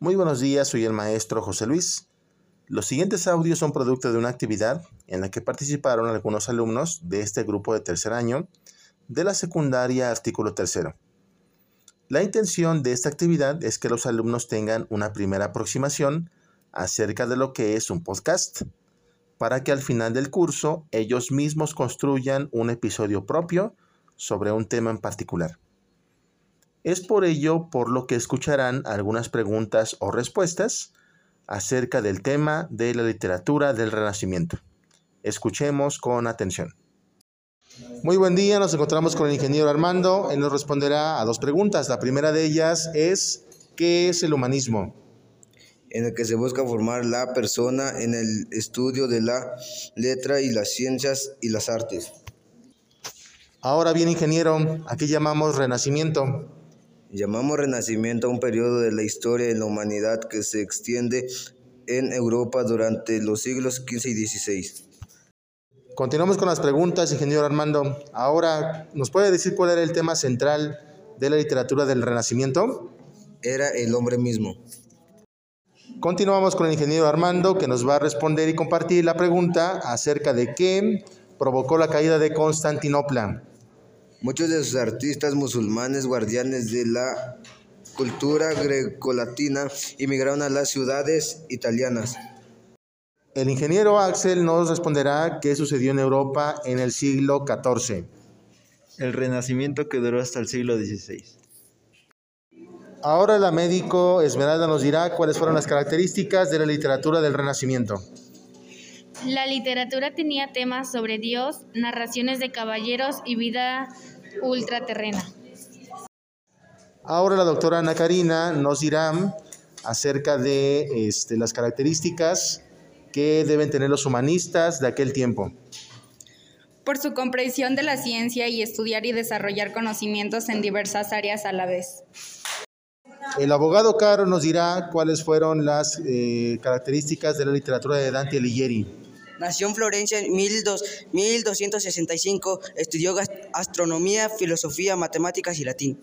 Muy buenos días, soy el maestro José Luis. Los siguientes audios son producto de una actividad en la que participaron algunos alumnos de este grupo de tercer año de la secundaria artículo tercero. La intención de esta actividad es que los alumnos tengan una primera aproximación acerca de lo que es un podcast, para que al final del curso ellos mismos construyan un episodio propio sobre un tema en particular. Es por ello por lo que escucharán algunas preguntas o respuestas acerca del tema de la literatura del Renacimiento. Escuchemos con atención. Muy buen día, nos encontramos con el ingeniero Armando. Él nos responderá a dos preguntas. La primera de ellas es, ¿qué es el humanismo? en el que se busca formar la persona en el estudio de la letra y las ciencias y las artes. Ahora bien, ingeniero, ¿a qué llamamos renacimiento? Llamamos Renacimiento a un periodo de la historia de la humanidad que se extiende en Europa durante los siglos XV y XVI. Continuamos con las preguntas, ingeniero Armando. Ahora, ¿nos puede decir cuál era el tema central de la literatura del Renacimiento? Era el hombre mismo. Continuamos con el ingeniero Armando, que nos va a responder y compartir la pregunta acerca de qué provocó la caída de Constantinopla. Muchos de sus artistas musulmanes, guardianes de la cultura grecolatina, emigraron a las ciudades italianas. El ingeniero Axel nos responderá qué sucedió en Europa en el siglo XIV. El renacimiento que duró hasta el siglo XVI. Ahora la médico Esmeralda nos dirá cuáles fueron las características de la literatura del Renacimiento. La literatura tenía temas sobre Dios, narraciones de caballeros y vida ultraterrena. Ahora la doctora Ana Karina nos dirá acerca de este, las características que deben tener los humanistas de aquel tiempo. Por su comprensión de la ciencia y estudiar y desarrollar conocimientos en diversas áreas a la vez. El abogado Caro nos dirá cuáles fueron las eh, características de la literatura de Dante Alighieri. Nació en Florencia en 1265, estudió astronomía, filosofía, matemáticas y latín.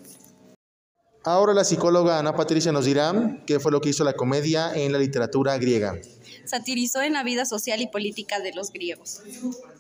Ahora la psicóloga Ana Patricia nos dirá qué fue lo que hizo la comedia en la literatura griega. Satirizó en la vida social y política de los griegos.